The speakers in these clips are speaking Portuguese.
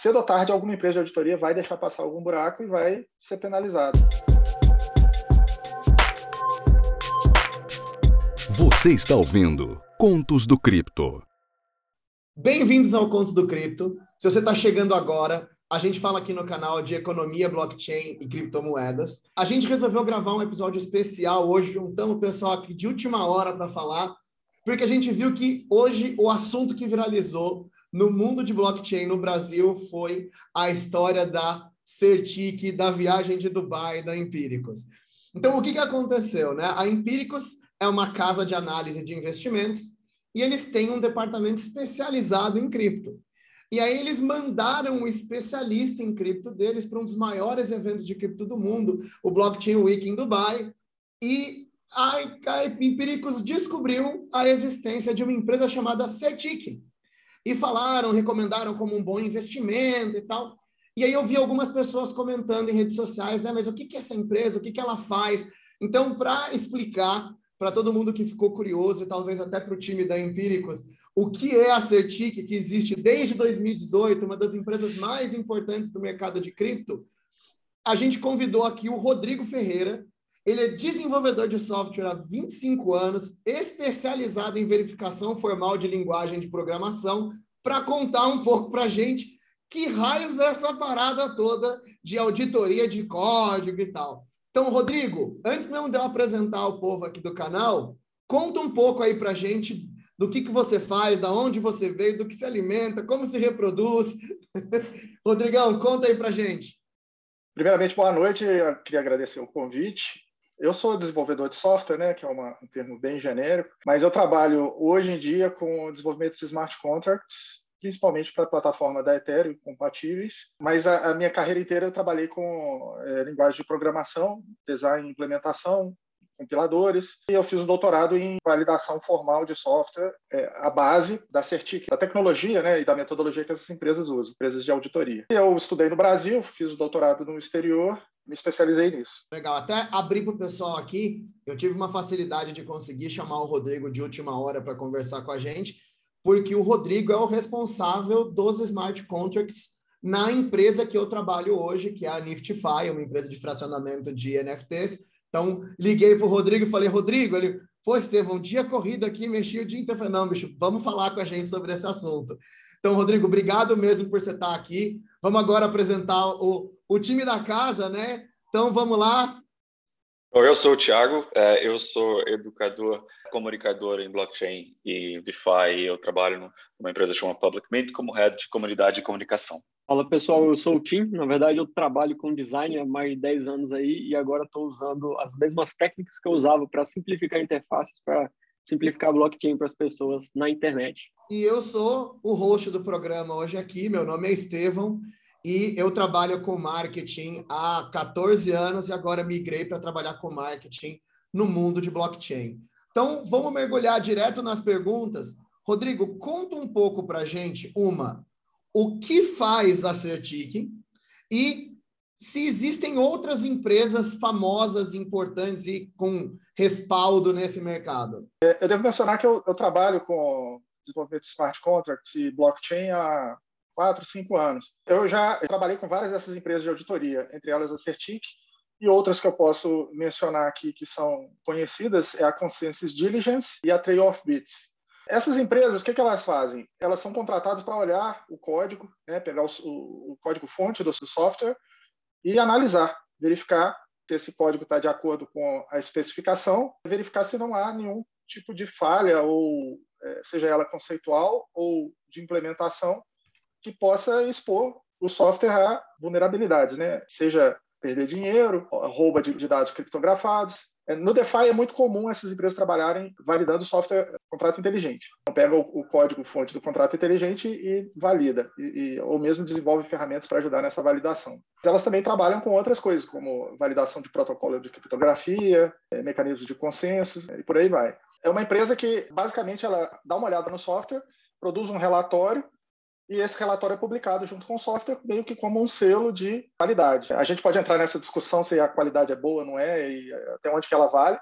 cedo ou tarde alguma empresa de auditoria vai deixar passar algum buraco e vai ser penalizado. Você está ouvindo Contos do Cripto. Bem-vindos ao Contos do Cripto. Se você está chegando agora, a gente fala aqui no canal de economia, blockchain e criptomoedas. A gente resolveu gravar um episódio especial hoje, juntamos o pessoal aqui de última hora para falar, porque a gente viu que hoje o assunto que viralizou no mundo de blockchain no Brasil foi a história da Certic, da viagem de Dubai, da Empíricos. Então, o que, que aconteceu? Né? A Empíricos é uma casa de análise de investimentos e eles têm um departamento especializado em cripto. E aí eles mandaram um especialista em cripto deles para um dos maiores eventos de cripto do mundo, o Blockchain Week em Dubai, e a, a Empíricos descobriu a existência de uma empresa chamada Certic. E falaram, recomendaram como um bom investimento e tal. E aí eu vi algumas pessoas comentando em redes sociais, né? Mas o que, que é essa empresa? O que, que ela faz? Então, para explicar para todo mundo que ficou curioso e talvez até para o time da Empíricos, o que é a Certic, que existe desde 2018, uma das empresas mais importantes do mercado de cripto, a gente convidou aqui o Rodrigo Ferreira. Ele é desenvolvedor de software há 25 anos, especializado em verificação formal de linguagem de programação, para contar um pouco para a gente que raios é essa parada toda de auditoria de código e tal. Então, Rodrigo, antes mesmo de eu apresentar o povo aqui do canal, conta um pouco aí para a gente do que, que você faz, da onde você veio, do que se alimenta, como se reproduz. Rodrigão, conta aí para gente. Primeiramente, boa noite. Eu queria agradecer o convite. Eu sou desenvolvedor de software, né, que é uma, um termo bem genérico, mas eu trabalho hoje em dia com desenvolvimento de smart contracts, principalmente para a plataforma da Ethereum compatíveis. Mas a, a, minha carreira inteira eu trabalhei com é, linguagem de programação, design e implementação, compiladores, e eu fiz um doutorado em validação formal de software, é, a base da Certic, da tecnologia né, e da metodologia que essas empresas usam, empresas de auditoria. Eu estudei no Brasil, fiz o doutorado no exterior, me especializei nisso. Legal, até abrir para o pessoal aqui, eu tive uma facilidade de conseguir chamar o Rodrigo de última hora para conversar com a gente, porque o Rodrigo é o responsável dos smart contracts na empresa que eu trabalho hoje, que é a Niftify, uma empresa de fracionamento de NFTs, então, liguei para o Rodrigo e falei, Rodrigo, ele, pô, Estevão, um dia corrido aqui, mexi o dia inteiro. Falei, não, bicho, vamos falar com a gente sobre esse assunto. Então, Rodrigo, obrigado mesmo por você estar aqui. Vamos agora apresentar o, o time da casa, né? Então, vamos lá. Eu sou o Thiago, é, eu sou educador, comunicador em blockchain e DeFi. Eu trabalho numa empresa chamada Public Mint como head de comunidade e comunicação. Fala pessoal, eu sou o Tim. Na verdade, eu trabalho com design há mais de 10 anos aí e agora estou usando as mesmas técnicas que eu usava para simplificar interfaces, para simplificar blockchain para as pessoas na internet. E eu sou o host do programa hoje aqui. Meu nome é Estevão e eu trabalho com marketing há 14 anos e agora migrei para trabalhar com marketing no mundo de blockchain. Então, vamos mergulhar direto nas perguntas. Rodrigo, conta um pouco para gente, uma, o que faz a Certic e se existem outras empresas famosas, importantes e com respaldo nesse mercado. É, eu devo mencionar que eu, eu trabalho com desenvolvimento de smart contracts e blockchain há quatro, cinco anos. Eu já trabalhei com várias dessas empresas de auditoria, entre elas a Certic, e outras que eu posso mencionar aqui que são conhecidas é a Consensus Diligence e a Trade-off Bits. Essas empresas, o que, que elas fazem? Elas são contratadas para olhar o código, né, pegar o, o, o código-fonte do software e analisar, verificar se esse código está de acordo com a especificação, verificar se não há nenhum tipo de falha, ou é, seja ela conceitual ou de implementação, que possa expor o software a vulnerabilidades, né? seja perder dinheiro, rouba de, dados criptografados, no DeFi é muito comum essas empresas trabalharem validando software contrato inteligente. Então, pega o, o código-fonte do contrato inteligente e valida, e, e, ou mesmo desenvolve ferramentas para ajudar nessa validação. Elas também trabalham com outras coisas, como validação de protocolo de criptografia, é, mecanismos de consenso, e por aí vai. É uma empresa que, basicamente, ela dá uma olhada no software, produz um relatório e esse relatório é publicado junto com o software, meio que como um selo de qualidade. A gente pode entrar nessa discussão se a qualidade é boa, não é, e até onde que ela vale,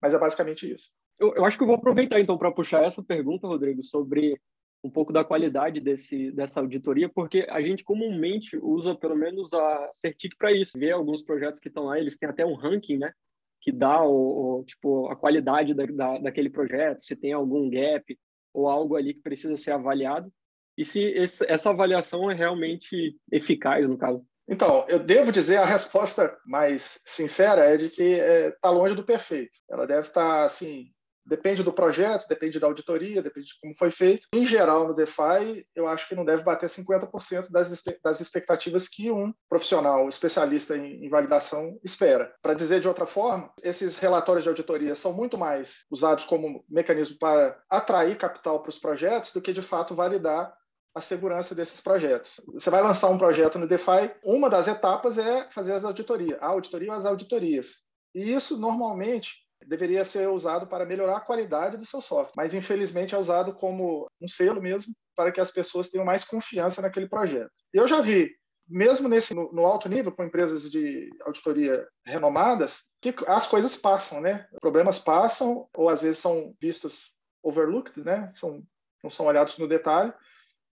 mas é basicamente isso. Eu, eu acho que eu vou aproveitar então para puxar essa pergunta, Rodrigo, sobre um pouco da qualidade desse, dessa auditoria, porque a gente comumente usa pelo menos a Certic para isso. Vê alguns projetos que estão lá, eles têm até um ranking, né? Que dá o, o tipo, a qualidade da, da, daquele projeto, se tem algum gap ou algo ali que precisa ser avaliado, e se esse, essa avaliação é realmente eficaz, no caso. Então, eu devo dizer, a resposta mais sincera é de que está é, tá longe do perfeito. Ela deve estar, tá, assim, Depende do projeto, depende da auditoria, depende de como foi feito. Em geral, no DeFi, eu acho que não deve bater 50% das, das expectativas que um profissional especialista em, em validação espera. Para dizer de outra forma, esses relatórios de auditoria são muito mais usados como mecanismo para atrair capital para os projetos do que, de fato, validar a segurança desses projetos. Você vai lançar um projeto no DeFi, uma das etapas é fazer as auditorias, a auditoria ou as auditorias. E isso, normalmente, deveria ser usado para melhorar a qualidade do seu software, mas infelizmente é usado como um selo mesmo para que as pessoas tenham mais confiança naquele projeto. Eu já vi, mesmo nesse no, no alto nível, com empresas de auditoria renomadas, que as coisas passam, né? Problemas passam ou às vezes são vistos overlooked, né? São, não são olhados no detalhe,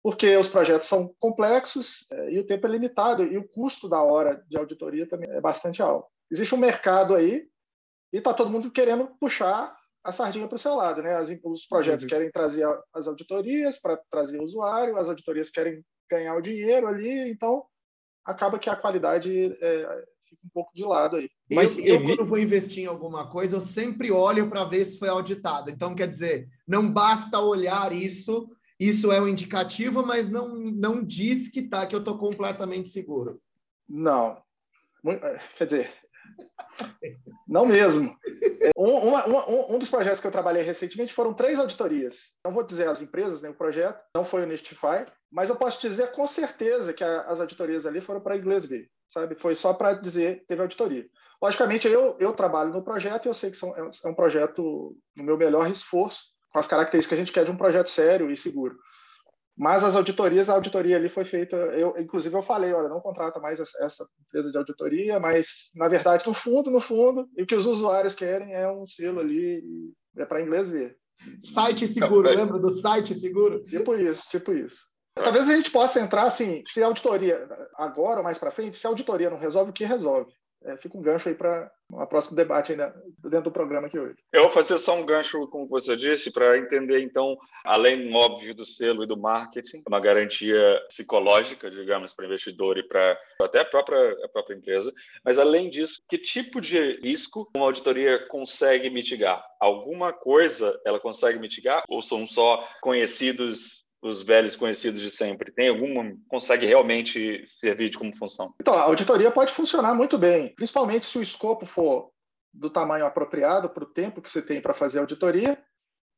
porque os projetos são complexos é, e o tempo é limitado e o custo da hora de auditoria também é bastante alto. Existe um mercado aí e está todo mundo querendo puxar a sardinha para o seu lado. Né? As, os projetos uhum. querem trazer as auditorias para trazer o usuário, as auditorias querem ganhar o dinheiro ali, então acaba que a qualidade é, fica um pouco de lado aí. Mas eu, eu, quando vou investir em alguma coisa, eu sempre olho para ver se foi auditado. Então, quer dizer, não basta olhar isso, isso é um indicativo, mas não, não diz que tá, que eu estou completamente seguro. Não. Quer dizer, não mesmo. Um, uma, um, um, dos projetos que eu trabalhei recentemente foram três auditorias. Não vou dizer as empresas, nem o projeto, não foi o Nistify, mas eu posso dizer com certeza que a, as auditorias ali foram para inglês ver, sabe? Foi só para dizer teve auditoria. Logicamente, eu, eu trabalho no projeto e eu sei que são, é, é um projeto no meu melhor esforço, com as características que a gente quer de um projeto sério e seguro. Mas as auditorias, a auditoria ali foi feita. Eu, inclusive, eu falei, olha, não contrata mais essa empresa de auditoria, mas na verdade, no fundo, no fundo, o que os usuários querem é um selo ali, é para inglês ver. Site seguro, lembra do site seguro? Tipo isso, tipo isso. Talvez a gente possa entrar assim, se a auditoria, agora ou mais para frente, se a auditoria não resolve, o que resolve? é, fica um gancho aí para um próximo debate ainda dentro do programa aqui hoje. Eu vou fazer só um gancho, como você disse, para entender, então, além, óbvio, do selo e do marketing, uma garantia psicológica, digamos, para o investidor e para até a própria, a própria empresa, mas, além disso, que tipo de risco uma auditoria consegue mitigar? Alguma coisa ela consegue mitigar ou são só conhecidos os velhos conhecidos de sempre? Tem alguma consegue realmente servir de como função? Então, a auditoria pode funcionar muito bem, principalmente se o escopo for do tamanho apropriado para o tempo que você tem para fazer a auditoria,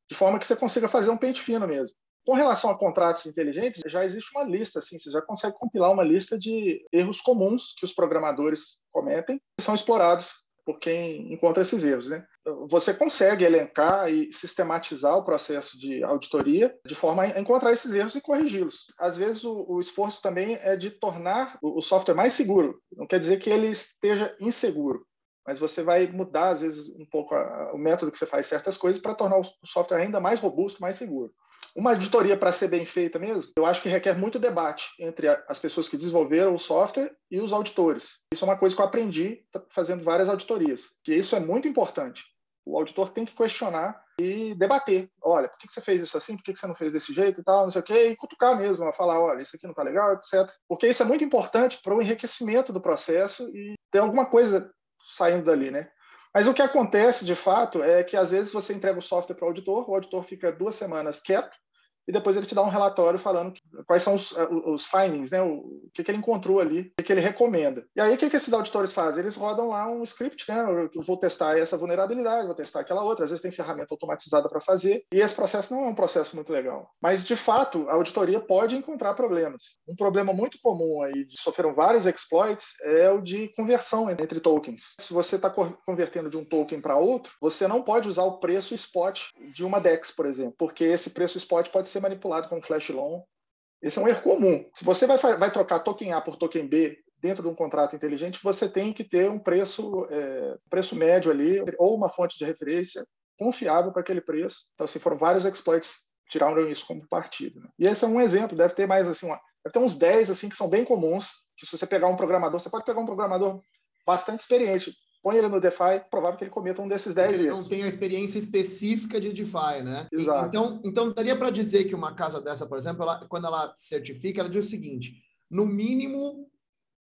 de forma que você consiga fazer um pente fino mesmo. Com relação a contratos inteligentes, já existe uma lista, assim, você já consegue compilar uma lista de erros comuns que os programadores cometem e são explorados por quem encontra esses erros. Né? Você consegue elencar e sistematizar o processo de auditoria de forma a encontrar esses erros e corrigi-los. Às vezes, o, o, esforço também é de tornar o, o software mais seguro. Não quer dizer que ele esteja inseguro, mas você vai mudar, às vezes, um pouco a, o método que você faz certas coisas para tornar o software ainda mais robusto, mais seguro. Uma auditoria, para ser bem feita mesmo, eu acho que requer muito debate entre as pessoas que desenvolveram o software e os auditores. Isso é uma coisa que eu aprendi fazendo várias auditorias, que isso é muito importante. O auditor tem que questionar e debater. Olha, por que você fez isso assim? Por que você não fez desse jeito e tal, não sei o quê? E cutucar mesmo, falar, olha, isso aqui não está legal, etc. Porque isso é muito importante para o enriquecimento do processo e ter alguma coisa saindo dali, né? Mas o que acontece, de fato, é que às vezes você entrega o software para o auditor, o auditor fica duas semanas quieto, e depois ele te dá um relatório falando quais são os, eh, os findings, né? o, o que, que ele encontrou ali, o que, que ele recomenda. E aí o que, que esses auditores fazem? Eles rodam lá um script, né? Eu vou testar essa vulnerabilidade, vou testar aquela outra, às vezes tem ferramenta automatizada para fazer, e esse processo não é um processo muito legal. Mas, de fato, a auditoria pode encontrar problemas. Um problema muito comum aí, de sofreram vários exploits, é o de conversão entre tokens. Se você está convertendo de um token para outro, você não pode usar o preço spot de uma DEX, por exemplo, porque esse preço spot pode ser manipulado com flash loan. Esse é um erro comum. Se você vai, vai trocar token A por token B dentro de um contrato inteligente, você tem que ter um preço, é, preço médio ali, ou uma fonte de referência confiável para aquele preço. Então, assim, foram vários exploits tiraram isso como partido. Né? E esse é um exemplo, deve ter mais assim, uma, deve ter uns 10 assim que são bem comuns, que se você pegar um programador, você pode pegar um programador bastante experiente, põe ele no DeFi, é provável que ele cometa um desses 10 Ele erros. não tem a experiência específica de DeFi, né? Exato. então, então, daria para dizer que uma casa dessa, por exemplo, ela- quando ela certifica, ela diz o seguinte: no mínimo,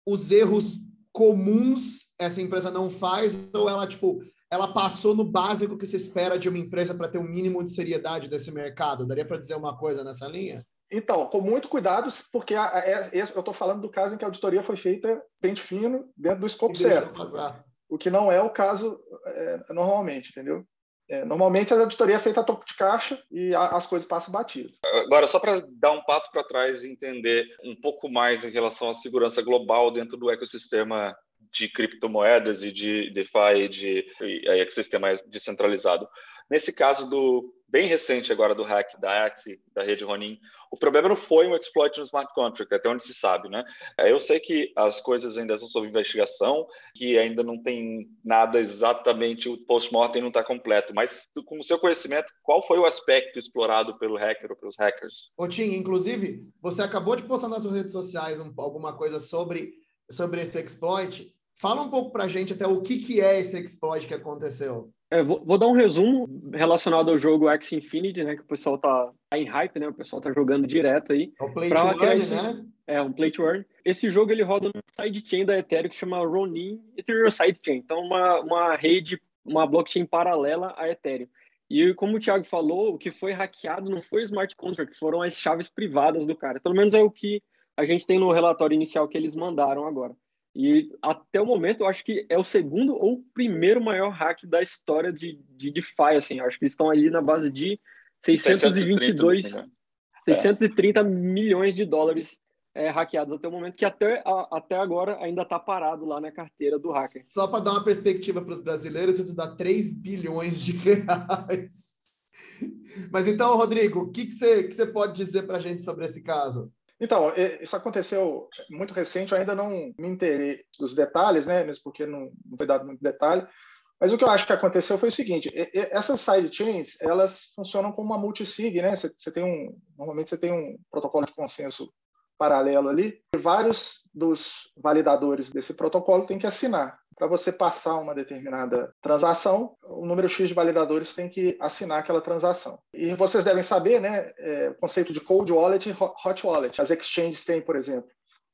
os erros comuns essa empresa não faz, ou ela, tipo, ela passou no básico que se espera de uma empresa para ter um mínimo de seriedade desse mercado. Daria para dizer uma coisa nessa linha? Então, com muito cuidado, porque a- a- é- esse- eu estou falando do caso em que a auditoria foi feita pente fino, dentro do escopo certo. passar. O que não é o caso é, normalmente, entendeu? É, normalmente a auditoria é feita a topo de caixa e a- as coisas passam batido. Agora, só para dar um passo para trás e entender um pouco mais em relação à segurança global dentro do ecossistema de criptomoedas e de DeFi e de e ecossistema descentralizado. Nesse caso do bem recente agora do hack da Axie, da rede Ronin, o problema não foi um exploit no smart contract, até onde se sabe, né? É, Eu sei que as coisas ainda estão sob investigação, que ainda não tem nada exatamente, o post-mortem não está completo, mas com o seu conhecimento, qual foi o aspecto explorado pelo hacker ou pelos hackers? Ô, Tim, inclusive, você acabou de postar nas suas redes sociais um- alguma coisa sobre, sobre esse exploit. Fala um pouco pra gente até o que, que é esse exploit que aconteceu. É, vou, vou dar um resumo relacionado ao jogo X Infinity, né? Que o pessoal tá, tá em hype, né? O pessoal tá jogando direto aí. É o Play to Earn, esse- né? É um play to earn. Esse jogo ele roda no sidechain da Ethereum que chama Ronin Ethereum Sidechain. Então, uma, uma rede, uma blockchain paralela à Ethereum. E como o Thiago falou, o que foi hackeado não foi o smart contract, foram as chaves privadas do cara. Pelo menos é o que a gente tem no relatório inicial que eles mandaram agora. E até o momento, eu acho que é o segundo ou primeiro maior hack da história de, de DeFi, assim. Eu acho que eles estão ali na base de 622, 630, 630 milhões de dólares é, hackeados até o momento, que até, a- até agora ainda está parado lá na carteira do hacker. Só para dar uma perspectiva para os brasileiros, isso dá 3 bilhões de reais. Mas então, Rodrigo, o que, que, você, que você pode dizer para a gente sobre esse caso? Então, isso aconteceu muito recente, eu ainda não me inteirei dos detalhes, né, mesmo porque não, não foi dado muito detalhe, mas o que eu acho que aconteceu foi o seguinte, essas sidechains, elas funcionam como uma multisig, né, você, você tem um, normalmente você tem um protocolo de consenso paralelo ali, e vários dos validadores desse protocolo têm que assinar. Para você passar uma determinada transação, o número X de validadores tem que assinar aquela transação. E vocês devem saber, né, é, o conceito de cold wallet e ho- hot wallet. As exchanges têm, por exemplo.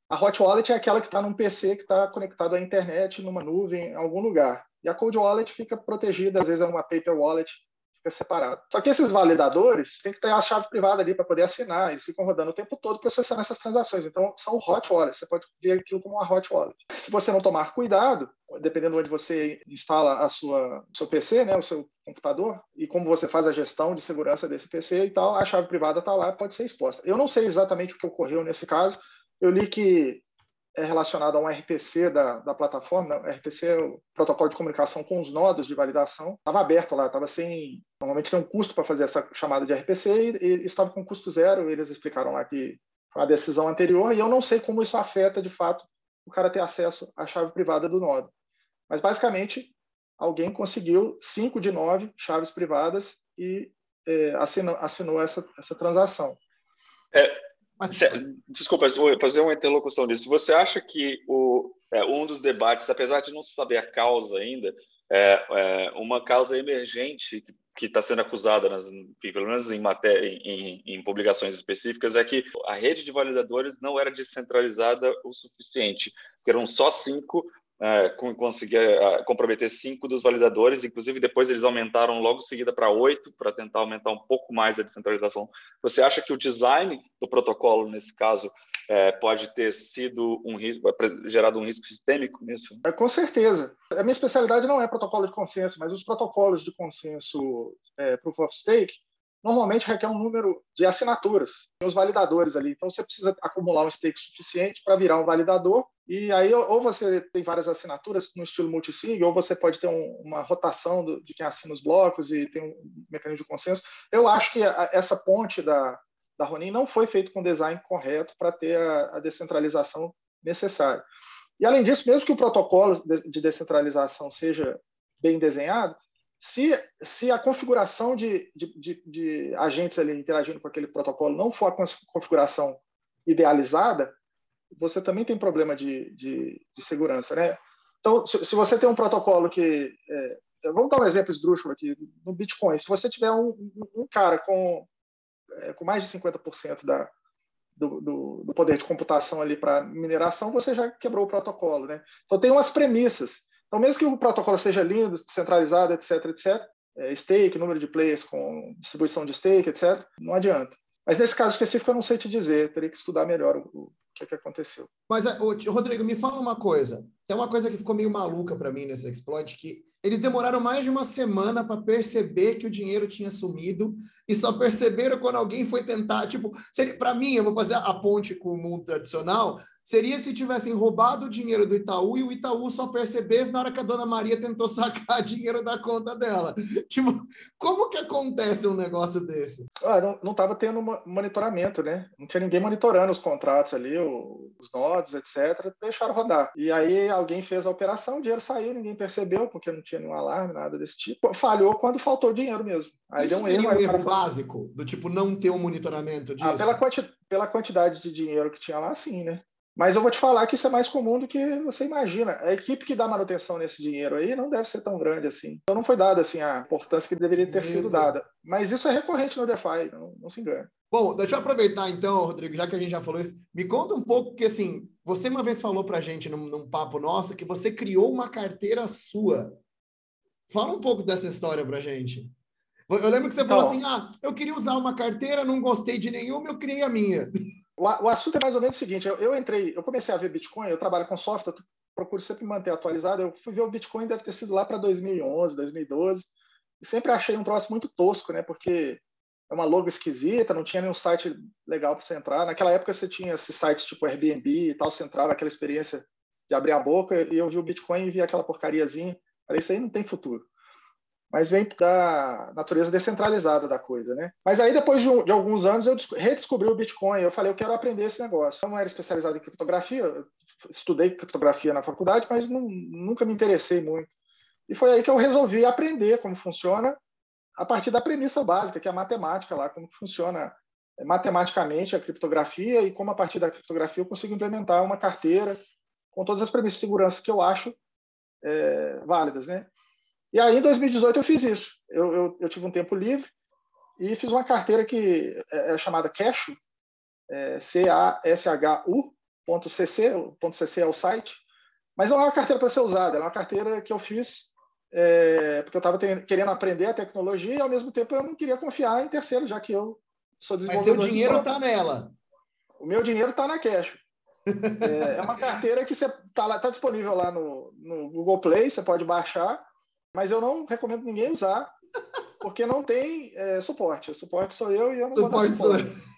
A hot wallet é aquela que está num PC que está conectado à internet, numa nuvem, em algum lugar. E a cold wallet fica protegida, às vezes é uma paper wallet, fica separado. Só que esses validadores têm que ter a chave privada ali para poder assinar, eles ficam rodando o tempo todo processando essas transações. Então, são hot wallets, você pode ver aquilo como uma hot wallet. Se você não tomar cuidado, dependendo de onde você instala a sua seu PC, né, o seu computador, e como você faz a gestão de segurança desse PC e tal, a chave privada está lá, pode ser exposta. Eu não sei exatamente o que ocorreu nesse caso. Eu li que é relacionado a um RPC da, da plataforma. Né? RPC é o protocolo de comunicação com os nodos de validação. Estava aberto lá, estava sem. Normalmente tem um custo para fazer essa chamada de RPC e, e estava com custo zero. Eles explicaram lá que foi a decisão anterior e eu não sei como isso afeta de fato o cara ter acesso à chave privada do nodo. Mas basicamente alguém conseguiu cinco de nove chaves privadas e é, assinou, assinou essa, essa transação. É, Mas, Desculpa, fazer uma interlocução nisso. Você acha que o, é, um dos debates, apesar de não saber a causa ainda, é, é, uma causa emergente que está sendo acusada, nas, pelo menos em, matéria, em, em publicações específicas, é que a rede de validadores não era descentralizada o suficiente, eram só cinco é, conseguia é, comprometer cinco dos validadores, inclusive depois eles aumentaram logo seguida para oito, para tentar aumentar um pouco mais a descentralização. Você acha que o design do protocolo, nesse caso, é, pode ter sido um risco, gerado um risco sistêmico nisso? É, com certeza. A minha especialidade não é protocolo de consenso, mas os protocolos de consenso é, Proof of Stake normalmente requer um número de assinaturas, os validadores ali. Então você precisa acumular um stake suficiente para virar um validador. E aí ou você tem várias assinaturas no estilo multisig, ou você pode ter um, uma rotação do, de quem assina os blocos e tem um mecanismo de consenso. Eu acho que a, essa ponte da, da Ronin não foi feita com design correto para ter a, a descentralização necessária. E além disso, mesmo que o protocolo de descentralização seja bem desenhado, Se, se a configuração de, de, de, de agentes ali interagindo com aquele protocolo não for a configuração idealizada, você também tem problema de, de, de segurança, né? Então, se, se, você tem um protocolo que... É, vamos dar um exemplo esdrúxulo aqui. No Bitcoin, se você tiver um, um cara com, é, com mais de 50% da, do, do, do, poder de computação ali para mineração, você já quebrou o protocolo, né? Então, tem umas premissas. Então, mesmo que o protocolo seja lindo, centralizado, etc., etc., é, stake, número de players com distribuição de stake, etc., não adianta. Mas nesse caso específico eu não sei te dizer, teria que estudar melhor o, o que, que aconteceu. Mas, Rodrigo, me fala uma coisa. Tem uma coisa que ficou meio maluca para mim nesse exploit, que eles demoraram mais de uma semana para perceber que o dinheiro tinha sumido e só perceberam quando alguém foi tentar. Tipo, para mim, eu vou fazer a ponte com o mundo tradicional seria se tivessem roubado o dinheiro do Itaú e o Itaú só percebesse na hora que a dona Maria tentou sacar dinheiro da conta dela. Tipo, como que acontece um negócio desse? Ah, não estava tendo monitoramento, né? Não tinha ninguém monitorando os contratos ali, os nodos, etc. Deixaram rodar. E aí alguém fez a operação, o dinheiro saiu, ninguém percebeu, porque não tinha nenhum alarme, nada desse tipo. Falhou quando faltou dinheiro mesmo. Aí Isso deu um seria erro, um erro básico, do tipo não ter um monitoramento disso? Ah, pela, quanti pela quantidade de dinheiro que tinha lá, sim, né? Mas eu vou te falar que isso é mais comum do que você imagina. A equipe que dá manutenção nesse dinheiro aí não deve ser tão grande assim. Então não foi dada assim a importância que deveria ter sido dada. Mas isso é recorrente no DeFi, não, não se engane. Bom, deixa eu aproveitar então, Rodrigo, já que a gente já falou isso, me conta um pouco, que assim, você uma vez falou para a gente num, num papo nosso que você criou uma carteira sua. Fala um pouco dessa história para a gente. Eu lembro que você então, falou assim: ah, eu queria usar uma carteira, não gostei de nenhuma, eu criei a minha. O, assunto é mais ou menos o seguinte: eu, eu, entrei, eu comecei a ver Bitcoin, eu trabalho com software, eu procuro sempre manter atualizado. Eu fui ver o Bitcoin, deve ter sido lá para 2011, 2012, e sempre achei um troço muito tosco, né? Porque é uma logo esquisita, não tinha nenhum site legal para você entrar. Naquela época você tinha esses sites tipo Airbnb e tal, você entrava aquela experiência de abrir a boca, e eu vi o Bitcoin e vi aquela porcariazinha. Falei, isso aí não tem futuro mas vem da natureza descentralizada da coisa, né? Mas aí depois de, um, de, alguns anos eu redescobri o Bitcoin. Eu falei, eu quero aprender esse negócio. Eu não era especializado em criptografia, estudei criptografia na faculdade, mas não, nunca me interessei muito. E foi aí que eu resolvi aprender como funciona a partir da premissa básica, que é a matemática lá, como funciona é, matematicamente a criptografia e como a partir da criptografia eu consigo implementar uma carteira com todas as premissas de segurança que eu acho é, válidas, né? E aí, em 2018, eu fiz isso. Eu, eu, eu tive um tempo livre e fiz uma carteira que é, é chamada Cashu, é, C-A-S-H-U.cc, .cc é o site, mas não é uma carteira para ser usada, é uma carteira que eu fiz é, porque eu estava querendo aprender a tecnologia e, ao mesmo tempo, eu não queria confiar em terceiro, já que eu sou desenvolvedor. Mas seu dinheiro está nela. O meu dinheiro está na Cash. é, é, uma carteira que está tá disponível lá no, no Google Play, você pode baixar mas eu não recomendo ninguém usar, porque não tem é, suporte. O suporte sou eu e eu não suporte vou dar suporte. Sou...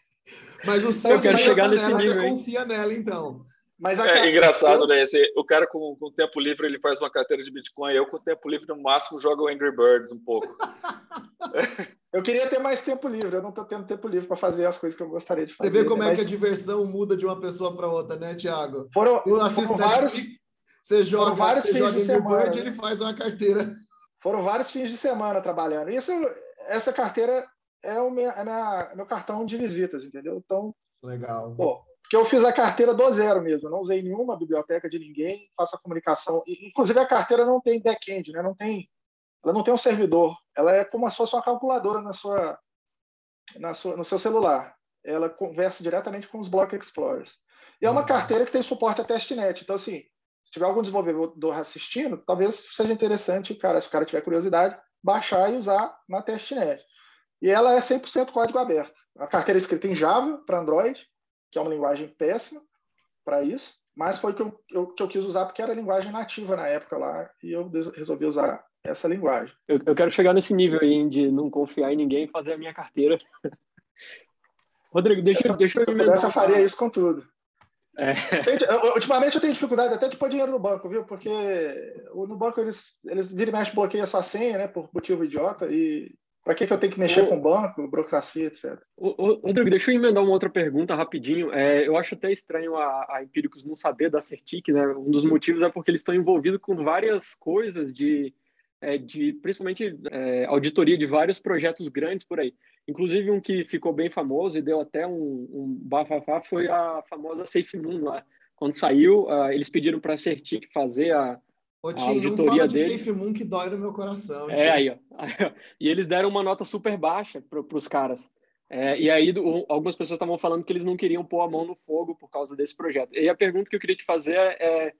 Mas o seu eu quero chegar nesse nela, nível, você hein? confia nela, então. Mas é engraçado, eu... né? Esse, o cara com, com tempo livre ele faz uma carteira de Bitcoin. Eu com tempo livre no máximo jogo Angry Birds um pouco. eu queria ter mais tempo livre. Eu não estou tendo tempo livre para fazer as coisas que eu gostaria de fazer. Você vê como né? é que a diversão muda de uma pessoa para outra, né, Thiago? Foram, foram vários, você joga, vários você joga Angry Bird, ele faz uma carteira. Foram vários fins de semana trabalhando. Isso, essa carteira é o meu, é minha, meu cartão de visitas, entendeu? Então, legal. Pô, porque eu fiz a carteira do zero mesmo, não usei nenhuma biblioteca de ninguém, faço a comunicação. Inclusive a carteira não tem back-end, né? Não tem, ela não tem um servidor. Ela é como se fosse uma calculadora na sua, na sua, no seu celular. Ela conversa diretamente com os Block Explorers. E é uma carteira que tem suporte a testnet. Então, assim, se tiver algum desenvolvedor assistindo, talvez seja interessante, cara, se o cara tiver curiosidade, baixar e usar na testnet. E ela é 100% código aberto. A carteira é escrita em Java para Android, que é uma linguagem péssima para isso, mas foi que eu, eu, que eu quis usar porque era a linguagem nativa na época lá e eu resolvi usar essa linguagem. Eu, eu quero chegar nesse nível aí de não confiar em ninguém e fazer a minha carteira. Rodrigo, deixa, Essa, deixa eu... Se eu pudesse, eu faria isso com tudo. É. Ultimamente eu tenho dificuldade até de pôr dinheiro no banco, viu? Porque no banco eles, eles viram e mexe bloqueiam a sua senha, né? Por motivo idiota. E para que, que eu tenho que mexer o... com banco, burocracia, etc. O, Rodrigo, deixa eu emendar uma outra pergunta rapidinho. É, eu acho até estranho a, a Empíricos não saber da Certic, né? Um dos motivos é porque eles estão envolvidos com várias coisas de é, de principalmente é, auditoria de vários projetos grandes por aí. Inclusive um que ficou bem famoso e deu até um, um bafafá foi a famosa Safe Moon lá. Quando saiu, uh, eles pediram para a Certic fazer a, Ô, Tim, a auditoria não fala de dele. Safe Moon que dói no meu coração. É, aí, ó. E eles deram uma nota super baixa para os caras. É, e aí, do, algumas pessoas estavam falando que eles não queriam pôr a mão no fogo por causa desse projeto. E a pergunta que eu queria te fazer é,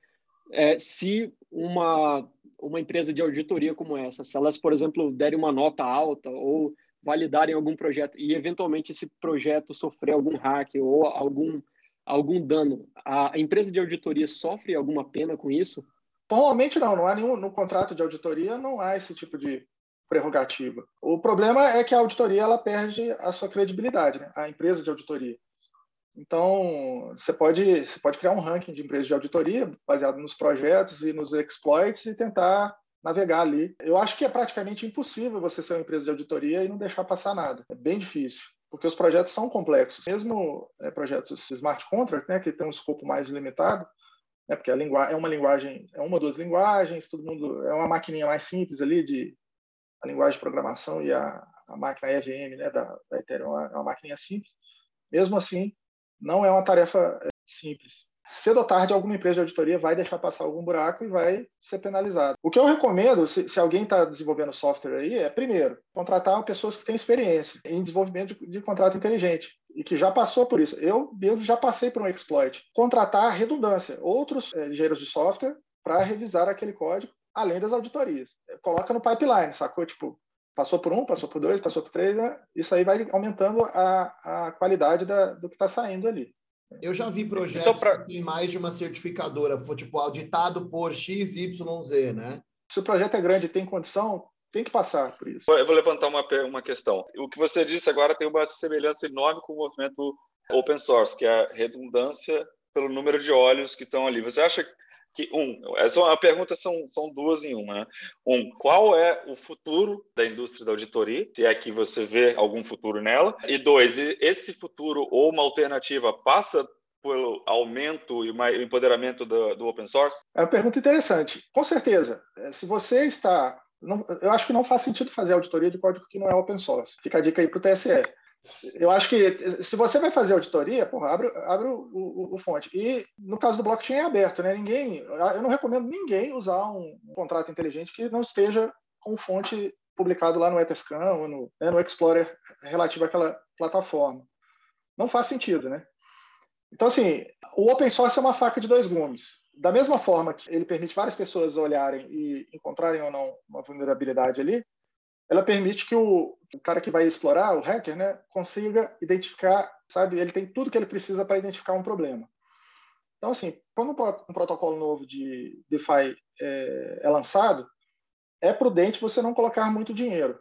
é se uma, uma empresa de auditoria como essa, se elas, por exemplo, derem uma nota alta ou validarem algum projeto e, eventualmente, esse projeto sofrer algum hack ou algum, algum dano, a empresa de auditoria sofre alguma pena com isso? Normalmente não, não há nenhum no contrato de auditoria não há esse tipo de prerrogativa. O problema é que a auditoria ela perde a sua credibilidade, né? a empresa de auditoria. Então, você pode, você pode criar um ranking de empresas de auditoria baseado nos projetos e nos exploits e tentar navegar ali. Eu acho que é praticamente impossível você ser uma empresa de auditoria e não deixar passar nada. É bem difícil, porque os projetos são complexos. Mesmo é, projetos smart contract, né, que tem um escopo mais limitado, né, porque é uma linguagem, é uma ou duas linguagens, todo mundo é uma maquininha mais simples ali de a linguagem de programação e a, a máquina EVM né, da, da Ethereum é uma maquininha simples. Mesmo assim, não é uma tarefa é, simples. Cedo ou tarde, alguma empresa de auditoria vai deixar passar algum buraco e vai ser penalizado. O que eu recomendo, se, se alguém está desenvolvendo software aí, é, primeiro, contratar pessoas que têm experiência em desenvolvimento de, de contrato inteligente e que já passou por isso. Eu mesmo já passei por um exploit. Contratar redundância, outros é, engenheiros de software para revisar aquele código, além das auditorias. Coloca no pipeline, sacou? Tipo, passou por um, passou por dois, passou por três, né? isso aí vai aumentando a, a qualidade da, do que está saindo ali. Eu já vi projetos então, pra... que tem mais de uma certificadora, foi tipo auditado por XYZ, né? Se o projeto é grande e tem condição, tem que passar por isso. Eu vou levantar uma, uma questão. O que você disse agora tem uma semelhança enorme com o movimento open source, que é a redundância pelo número de olhos que estão ali. Você acha que um, essa é uma pergunta são, são duas em uma. Né? Um, qual é o futuro da indústria da auditoria? Se é que você vê algum futuro nela? E dois, esse futuro ou uma alternativa passa pelo aumento e empoderamento do, do, open source? É uma pergunta interessante. Com certeza. É, se você está não, eu acho que não faz sentido fazer auditoria de código que não é open source. Fica a dica aí para o TSE. Eu acho que se você vai fazer auditoria, porra, abre, abre o, o, o, fonte. E no caso do blockchain é aberto, né? Ninguém, eu não recomendo ninguém usar um, contrato inteligente que não esteja com fonte publicado lá no Etherscan ou no, né, no Explorer relativo àquela plataforma. Não faz sentido, né? Então, assim, o open source é uma faca de dois gumes da mesma forma que ele permite várias pessoas olharem e encontrarem ou não uma vulnerabilidade ali, ela permite que o, o cara que vai explorar, o hacker, né, consiga identificar, sabe, ele tem tudo que ele precisa para identificar um problema. Então, assim, quando um protocolo novo de DeFi é, é lançado, é prudente você não colocar muito dinheiro.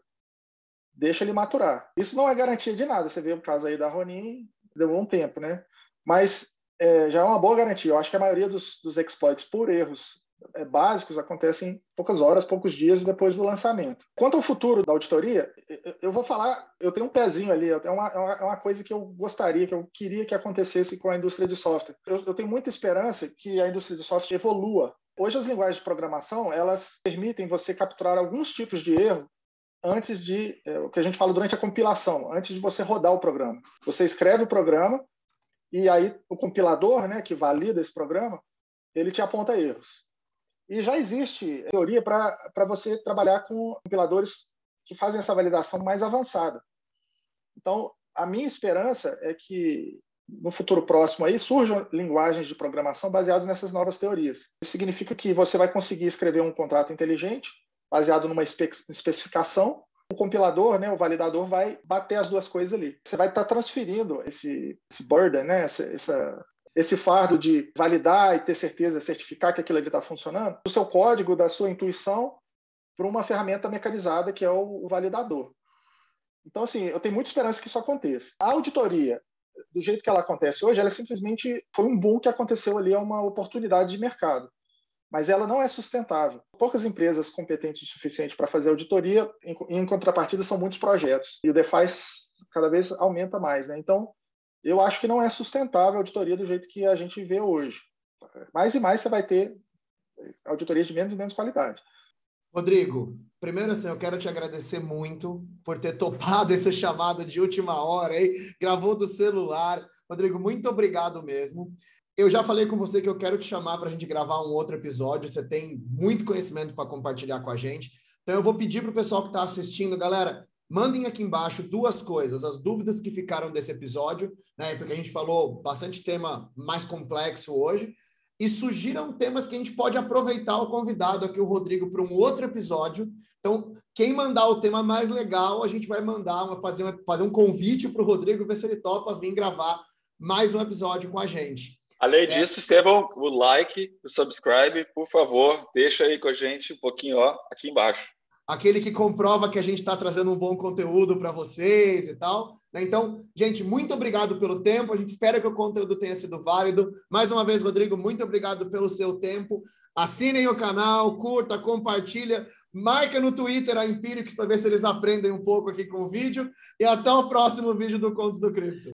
Deixa ele maturar. Isso não é garantia de nada. Você vê o caso aí da Ronin, levou um tempo, né? Mas é, já é uma boa garantia. Eu acho que a maioria dos, dos exploits por erros básicos acontecem poucas horas, poucos dias depois do lançamento. Quanto ao futuro da auditoria, eu vou falar, eu tenho um pezinho ali, é uma, é uma coisa que eu gostaria, que eu queria que acontecesse com a indústria de software. Eu, eu tenho muita esperança que a indústria de software evolua. Hoje as linguagens de programação, elas permitem você capturar alguns tipos de erro antes de, é, o que a gente fala durante a compilação, antes de você rodar o programa. Você escreve o programa, e aí o compilador, né, que valida esse programa, ele te aponta erros. E já existe teoria para você trabalhar com compiladores que fazem essa validação mais avançada. Então, a minha esperança é que no futuro próximo aí surjam linguagens de programação baseadas nessas novas teorias. Isso significa que você vai conseguir escrever um contrato inteligente baseado numa especificação o compilador, né, o validador vai bater as duas coisas ali. Você vai estar tá transferindo esse, esse burden, né, essa, essa, esse fardo de validar e ter certeza, certificar que aquilo ali está funcionando, do seu código, da sua intuição, para uma ferramenta mecanizada que é o, o validador. Então, assim, eu tenho muita esperança que isso aconteça. A auditoria, do jeito que ela acontece hoje, ela é simplesmente foi um boom que aconteceu ali, é uma oportunidade de mercado mas ela não é sustentável. Poucas empresas competentes o suficiente para fazer auditoria, em, em, contrapartida são muitos projetos. E o DeFi cada vez aumenta mais. Né? Então, eu acho que não é sustentável a auditoria do jeito que a gente vê hoje. Mais e mais você vai ter auditorias de menos e menos qualidade. Rodrigo, primeiro assim, eu quero te agradecer muito por ter topado esse chamado de última hora aí, gravou do celular. Rodrigo, muito obrigado mesmo. Eu já falei com você que eu quero te chamar para a gente gravar um outro episódio. Você tem muito conhecimento para compartilhar com a gente. Então, eu vou pedir para o pessoal que está assistindo, galera, mandem aqui embaixo duas coisas, as dúvidas que ficaram desse episódio, né? Porque a gente falou bastante tema mais complexo hoje. E sugiram temas que a gente pode aproveitar o convidado aqui, o Rodrigo, para um outro episódio. Então, quem mandar o tema mais legal, a gente vai mandar uma, fazer, uma, fazer um convite para o Rodrigo, ver se ele topa vir gravar mais um episódio com a gente. Além é. disso, Estevão, o like, o subscribe, por favor, deixa aí com a gente um pouquinho, ó, aqui embaixo. Aquele que comprova que a gente está trazendo um bom conteúdo para vocês e tal. Né? Então, gente, muito obrigado pelo tempo. A gente espera que o conteúdo tenha sido válido. Mais uma vez, Rodrigo, muito obrigado pelo seu tempo. Assinem o canal, curta, compartilha, marca no Twitter a Empíricos para ver se eles aprendem um pouco aqui com o vídeo. E até o próximo vídeo do Contos do Cripto.